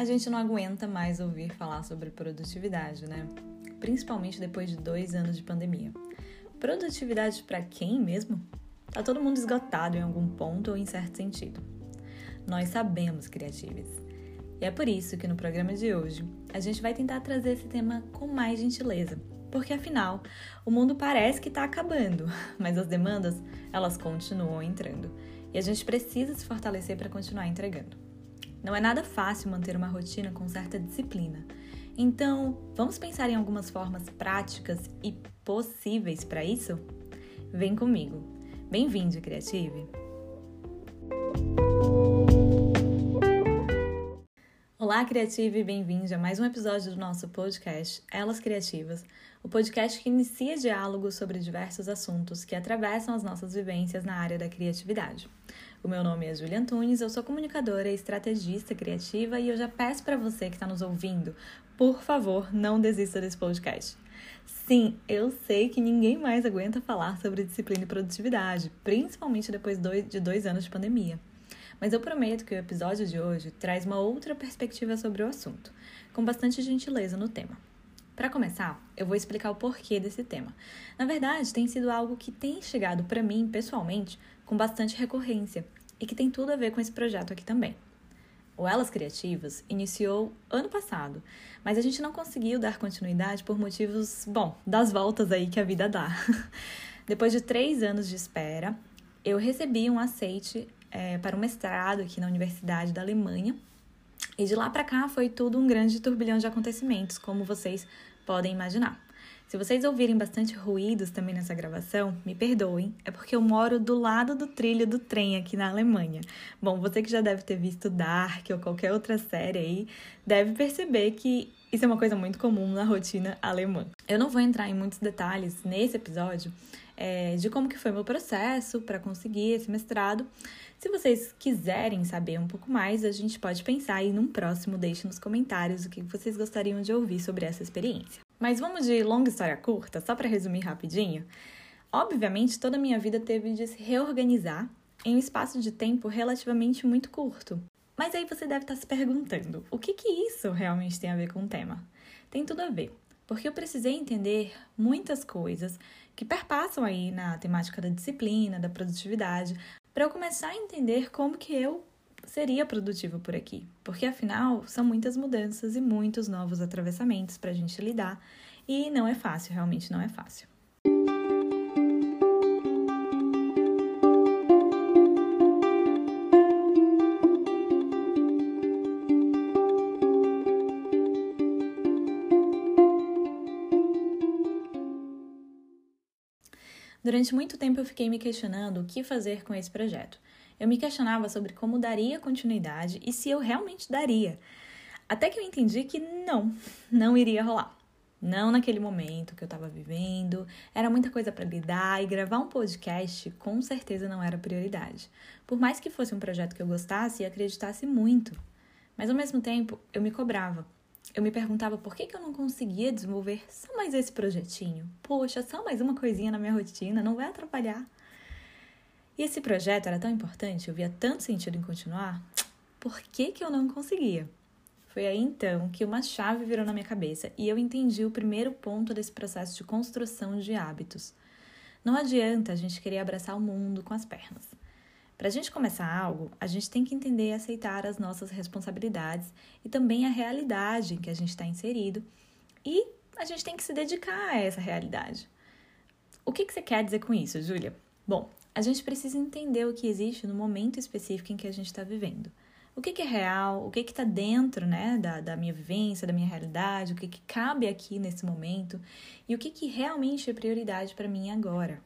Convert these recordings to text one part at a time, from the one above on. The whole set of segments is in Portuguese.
A gente não aguenta mais ouvir falar sobre produtividade, né? Principalmente depois de dois anos de pandemia. Produtividade para quem mesmo? Tá todo mundo esgotado em algum ponto ou em certo sentido. Nós sabemos, criativos. E é por isso que no programa de hoje a gente vai tentar trazer esse tema com mais gentileza. Porque afinal, o mundo parece que está acabando, mas as demandas, elas continuam entrando. E a gente precisa se fortalecer para continuar entregando. Não é nada fácil manter uma rotina com certa disciplina. Então, vamos pensar em algumas formas práticas e possíveis para isso? Vem comigo. Bem-vindo, Creative! Olá, Criative, e bem-vindo a mais um episódio do nosso podcast Elas Criativas, o podcast que inicia diálogos sobre diversos assuntos que atravessam as nossas vivências na área da criatividade. O meu nome é Julia Antunes, eu sou comunicadora e estrategista criativa e eu já peço para você que está nos ouvindo, por favor, não desista desse podcast. Sim, eu sei que ninguém mais aguenta falar sobre disciplina e produtividade, principalmente depois de dois anos de pandemia. Mas eu prometo que o episódio de hoje traz uma outra perspectiva sobre o assunto, com bastante gentileza no tema. Para começar, eu vou explicar o porquê desse tema. Na verdade, tem sido algo que tem chegado para mim pessoalmente com bastante recorrência e que tem tudo a ver com esse projeto aqui também. O Elas Criativas iniciou ano passado, mas a gente não conseguiu dar continuidade por motivos, bom, das voltas aí que a vida dá. Depois de três anos de espera, eu recebi um aceite é, para um mestrado aqui na Universidade da Alemanha. E de lá para cá foi tudo um grande turbilhão de acontecimentos, como vocês podem imaginar. Se vocês ouvirem bastante ruídos também nessa gravação, me perdoem, é porque eu moro do lado do trilho do trem aqui na Alemanha. Bom, você que já deve ter visto Dark ou qualquer outra série aí, deve perceber que isso é uma coisa muito comum na rotina alemã. Eu não vou entrar em muitos detalhes nesse episódio é, de como que foi meu processo para conseguir esse mestrado. Se vocês quiserem saber um pouco mais, a gente pode pensar aí num próximo, deixe nos comentários o que vocês gostariam de ouvir sobre essa experiência. Mas vamos de longa história curta, só para resumir rapidinho. Obviamente, toda a minha vida teve de se reorganizar em um espaço de tempo relativamente muito curto. Mas aí você deve estar se perguntando: o que, que isso realmente tem a ver com o tema? Tem tudo a ver, porque eu precisei entender muitas coisas que perpassam aí na temática da disciplina, da produtividade, para eu começar a entender como que eu seria produtivo por aqui, porque afinal são muitas mudanças e muitos novos atravessamentos para a gente lidar e não é fácil, realmente não é fácil. Durante muito tempo eu fiquei me questionando o que fazer com esse projeto eu me questionava sobre como daria continuidade e se eu realmente daria. Até que eu entendi que não, não iria rolar. Não naquele momento que eu estava vivendo, era muita coisa para lidar e gravar um podcast com certeza não era prioridade. Por mais que fosse um projeto que eu gostasse e acreditasse muito. Mas ao mesmo tempo, eu me cobrava. Eu me perguntava por que, que eu não conseguia desenvolver só mais esse projetinho. Poxa, só mais uma coisinha na minha rotina, não vai atrapalhar. E esse projeto era tão importante, eu via tanto sentido em continuar, por que, que eu não conseguia? Foi aí então que uma chave virou na minha cabeça e eu entendi o primeiro ponto desse processo de construção de hábitos. Não adianta a gente querer abraçar o mundo com as pernas. Para a gente começar algo, a gente tem que entender e aceitar as nossas responsabilidades e também a realidade em que a gente está inserido e a gente tem que se dedicar a essa realidade. O que, que você quer dizer com isso, Júlia? Bom, a gente precisa entender o que existe no momento específico em que a gente está vivendo. O que, que, é real, o que está dentro né, da, da, minha vivência, da minha realidade, o que, que cabe aqui nesse momento e o que, que realmente é prioridade para mim agora.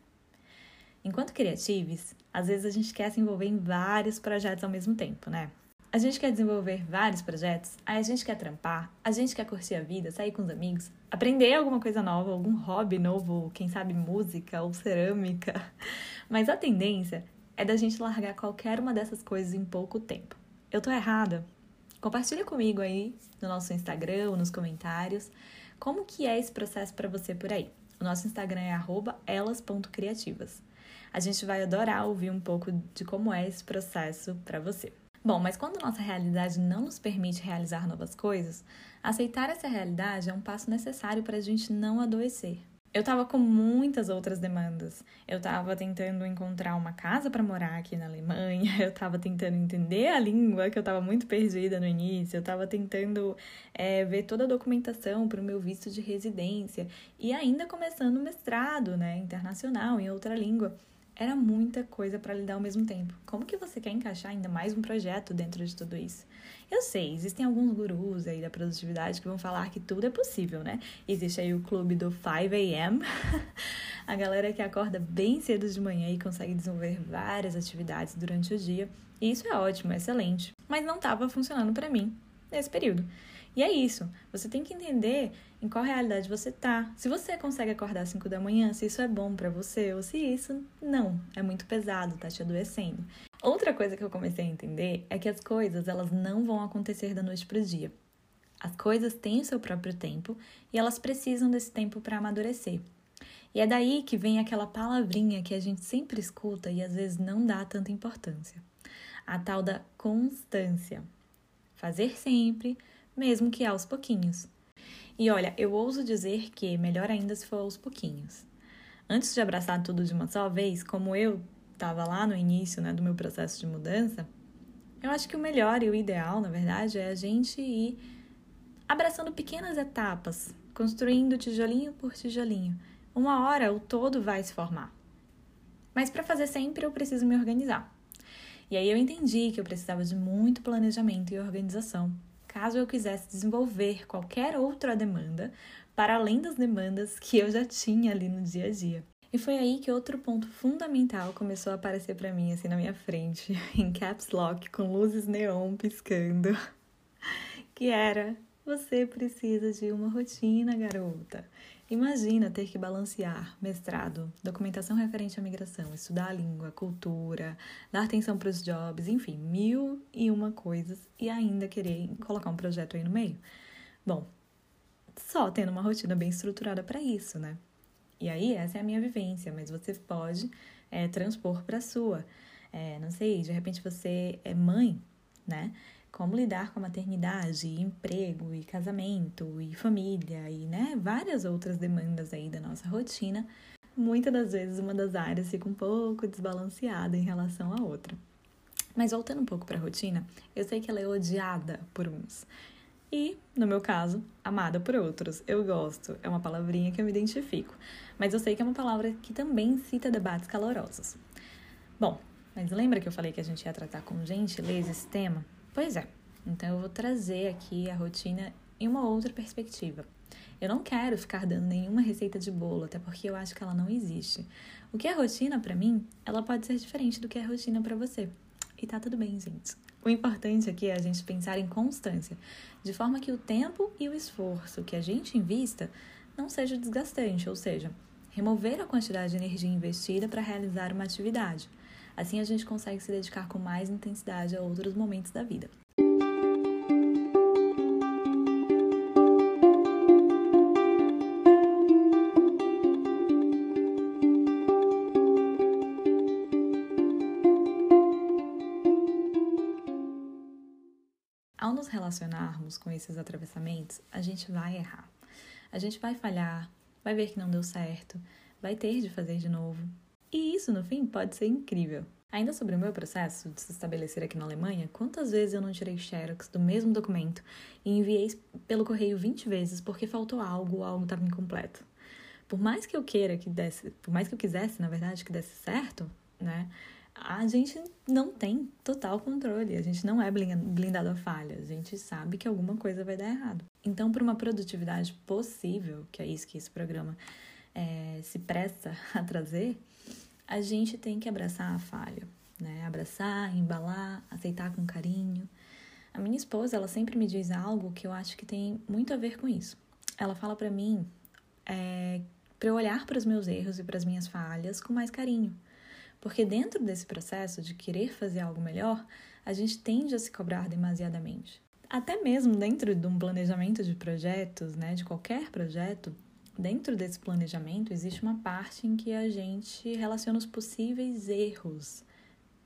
Enquanto criativos, às vezes a gente quer se envolver em vários projetos ao mesmo tempo, né? A gente quer desenvolver vários projetos, aí a gente quer trampar, a gente quer curtir a vida, sair com os amigos, aprender alguma coisa nova, algum hobby novo, quem sabe música ou cerâmica. Mas a tendência é da gente largar qualquer uma dessas coisas em pouco tempo. Eu tô errada? Compartilha comigo aí no nosso Instagram ou nos comentários como que é esse processo para você por aí. O nosso Instagram é elas.criativas. A gente vai adorar ouvir um pouco de como é esse processo para você. Bom, mas quando nossa realidade não nos permite realizar novas coisas, aceitar essa realidade é um passo necessário para a gente não adoecer. Eu tava com muitas outras demandas. Eu tava tentando encontrar uma casa para morar aqui na Alemanha, eu tava tentando entender a língua, que eu tava muito perdida no início, eu tava tentando é, ver toda a documentação para o meu visto de residência e ainda começando o mestrado, né, internacional em outra língua. Era muita coisa para lidar ao mesmo tempo. Como que você quer encaixar ainda mais um projeto dentro de tudo isso? Eu sei, existem alguns gurus aí da produtividade que vão falar que tudo é possível, né? Existe aí o clube do 5 a.m., a galera que acorda bem cedo de manhã e consegue desenvolver várias atividades durante o dia. E isso é ótimo, é excelente. Mas não estava funcionando para mim nesse período. E é isso. Você tem que entender em qual realidade você tá. Se você consegue acordar às 5 da manhã, se isso é bom para você ou se isso não, é muito pesado, tá te adoecendo. Outra coisa que eu comecei a entender é que as coisas, elas não vão acontecer da noite pro dia. As coisas têm o seu próprio tempo e elas precisam desse tempo para amadurecer. E é daí que vem aquela palavrinha que a gente sempre escuta e às vezes não dá tanta importância. A tal da constância. Fazer sempre, mesmo que aos pouquinhos. E olha, eu ouso dizer que melhor ainda se for aos pouquinhos. Antes de abraçar tudo de uma só vez, como eu estava lá no início né, do meu processo de mudança, eu acho que o melhor e o ideal, na verdade, é a gente ir abraçando pequenas etapas, construindo tijolinho por tijolinho. Uma hora o todo vai se formar. Mas para fazer sempre eu preciso me organizar. E aí eu entendi que eu precisava de muito planejamento e organização caso eu quisesse desenvolver qualquer outra demanda para além das demandas que eu já tinha ali no dia a dia. E foi aí que outro ponto fundamental começou a aparecer para mim assim na minha frente, em caps lock com luzes neon piscando, que era você precisa de uma rotina, garota. Imagina ter que balancear mestrado, documentação referente à migração, estudar a língua, cultura, dar atenção para os jobs, enfim, mil e uma coisas e ainda querer colocar um projeto aí no meio. Bom, só tendo uma rotina bem estruturada para isso, né? E aí, essa é a minha vivência, mas você pode é, transpor para a sua. É, não sei, de repente você é mãe, né? Como lidar com a maternidade, emprego e casamento e família e né, várias outras demandas aí da nossa rotina, muitas das vezes uma das áreas fica um pouco desbalanceada em relação à outra. Mas voltando um pouco para a rotina, eu sei que ela é odiada por uns. E, no meu caso, amada por outros. Eu gosto, é uma palavrinha que eu me identifico. Mas eu sei que é uma palavra que também cita debates calorosos. Bom, mas lembra que eu falei que a gente ia tratar com gentileza esse tema? Pois é, então eu vou trazer aqui a rotina em uma outra perspectiva. Eu não quero ficar dando nenhuma receita de bolo, até porque eu acho que ela não existe. O que é rotina para mim, ela pode ser diferente do que é rotina para você. E tá tudo bem, gente. O importante aqui é a gente pensar em constância, de forma que o tempo e o esforço que a gente invista não seja desgastante, ou seja, remover a quantidade de energia investida para realizar uma atividade. Assim a gente consegue se dedicar com mais intensidade a outros momentos da vida. Ao nos relacionarmos com esses atravessamentos, a gente vai errar. A gente vai falhar, vai ver que não deu certo, vai ter de fazer de novo, e isso, no fim, pode ser incrível. Ainda sobre o meu processo de se estabelecer aqui na Alemanha, quantas vezes eu não tirei xerox do mesmo documento e enviei pelo correio 20 vezes porque faltou algo ou algo estava incompleto? Por mais que eu queira que desse, por mais que eu quisesse, na verdade, que desse certo, né? A gente não tem total controle, a gente não é blindado a falha, a gente sabe que alguma coisa vai dar errado. Então, para uma produtividade possível, que é isso que esse programa é, se presta a trazer, a gente tem que abraçar a falha, né? Abraçar, embalar, aceitar com carinho. A minha esposa, ela sempre me diz algo que eu acho que tem muito a ver com isso. Ela fala para mim é, para eu olhar para os meus erros e para as minhas falhas com mais carinho. Porque dentro desse processo de querer fazer algo melhor, a gente tende a se cobrar demasiadamente. Até mesmo dentro de um planejamento de projetos, né, de qualquer projeto, dentro desse planejamento existe uma parte em que a gente relaciona os possíveis erros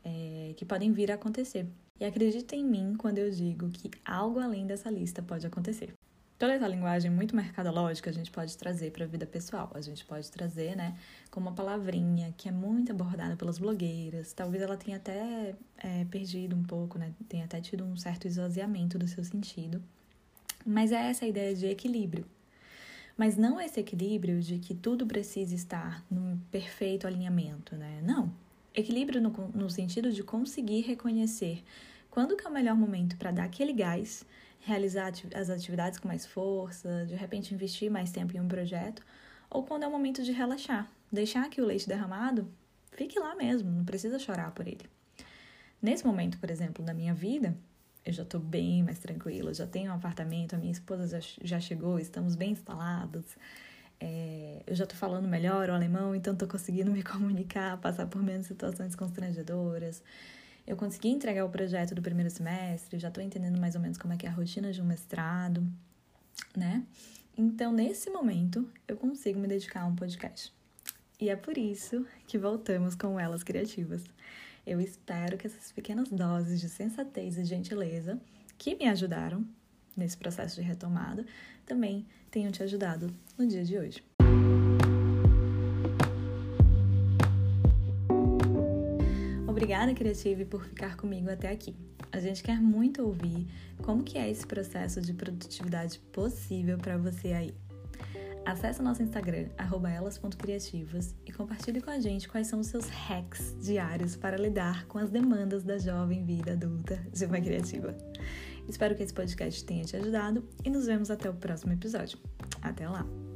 é, que podem vir a acontecer. E acredita em mim quando eu digo que algo além dessa lista pode acontecer. Toda essa linguagem muito mercadológica a gente pode trazer para a vida pessoal. A gente pode trazer, né, como uma palavrinha que é muito abordada pelas blogueiras. Talvez ela tenha até é, perdido um pouco, né, tenha até tido um certo esvaziamento do seu sentido. Mas é essa ideia de equilíbrio. Mas não esse equilíbrio de que tudo precisa estar num perfeito alinhamento, né? Não. Equilíbrio no, no sentido de conseguir reconhecer quando que é o melhor momento para dar aquele gás realizar as atividades com mais força, de repente investir mais tempo em um projeto, ou quando é o momento de relaxar, deixar que o leite derramado fique lá mesmo, não precisa chorar por ele. Nesse momento, por exemplo, da minha vida, eu já estou bem mais tranquila, já tenho um apartamento, a minha esposa já, já chegou, estamos bem instalados, é, eu já estou falando melhor o alemão, então estou conseguindo me comunicar, passar por menos situações constrangedoras. Eu consegui entregar o projeto do primeiro semestre, já estou entendendo mais ou menos como é que é a rotina de um mestrado, né? Então, nesse momento, eu consigo me dedicar a um podcast. E é por isso que voltamos com Elas Criativas. Eu espero que essas pequenas doses de sensatez e gentileza que me ajudaram nesse processo de retomada também tenham te ajudado no dia de hoje. Obrigada, Criative, por ficar comigo até aqui. A gente quer muito ouvir como que é esse processo de produtividade possível para você aí. Acesse nosso Instagram, elas.criativas, e compartilhe com a gente quais são os seus hacks diários para lidar com as demandas da jovem vida adulta de uma criativa. Espero que esse podcast tenha te ajudado e nos vemos até o próximo episódio. Até lá!